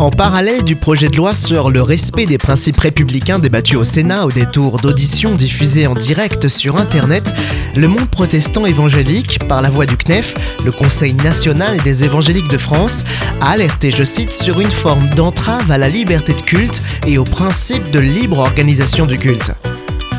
En parallèle du projet de loi sur le respect des principes républicains débattu au Sénat au détour d'auditions diffusées en direct sur Internet, le monde protestant évangélique, par la voix du CNEF, le Conseil national des évangéliques de France, a alerté, je cite, sur une forme d'entrave à la liberté de culte et au principe de libre organisation du culte.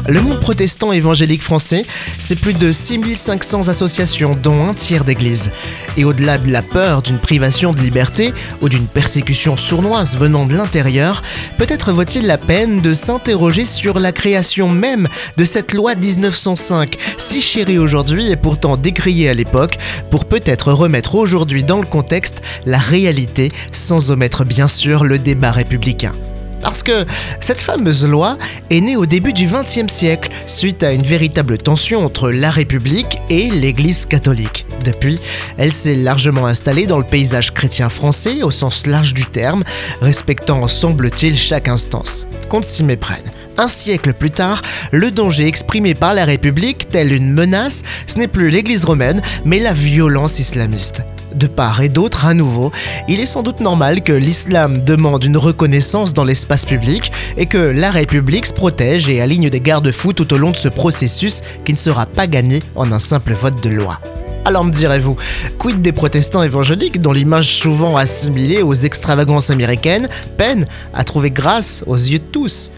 Le monde protestant évangélique français, c'est plus de 6500 associations, dont un tiers d'églises. Et au-delà de la peur d'une privation de liberté ou d'une persécution sournoise venant de l'intérieur, peut-être vaut-il la peine de s'interroger sur la création même de cette loi 1905, si chérie aujourd'hui et pourtant décriée à l'époque, pour peut-être remettre aujourd'hui dans le contexte la réalité sans omettre bien sûr le débat républicain. Parce que cette fameuse loi est née au début du XXe siècle, suite à une véritable tension entre la République et l'Église catholique. Depuis, elle s'est largement installée dans le paysage chrétien français au sens large du terme, respectant, semble-t-il, chaque instance. Qu'on s'y méprenne. Un siècle plus tard, le danger exprimé par la République, tel une menace, ce n'est plus l'Église romaine, mais la violence islamiste de part et d'autre à nouveau, il est sans doute normal que l'islam demande une reconnaissance dans l'espace public et que la République se protège et aligne des garde-fous tout au long de ce processus qui ne sera pas gagné en un simple vote de loi. Alors me direz-vous, quid des protestants évangéliques dont l'image souvent assimilée aux extravagances américaines peine à trouver grâce aux yeux de tous?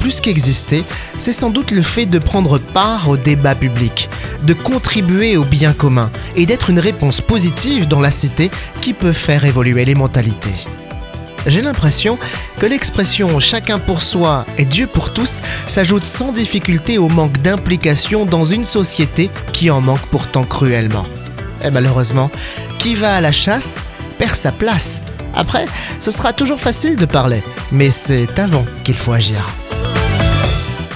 Plus qu'exister, c'est sans doute le fait de prendre part au débat public, de contribuer au bien commun et d'être une réponse positive dans la cité qui peut faire évoluer les mentalités. J'ai l'impression que l'expression chacun pour soi et Dieu pour tous s'ajoute sans difficulté au manque d'implication dans une société qui en manque pourtant cruellement. Et malheureusement, qui va à la chasse perd sa place. Après, ce sera toujours facile de parler, mais c'est avant qu'il faut agir.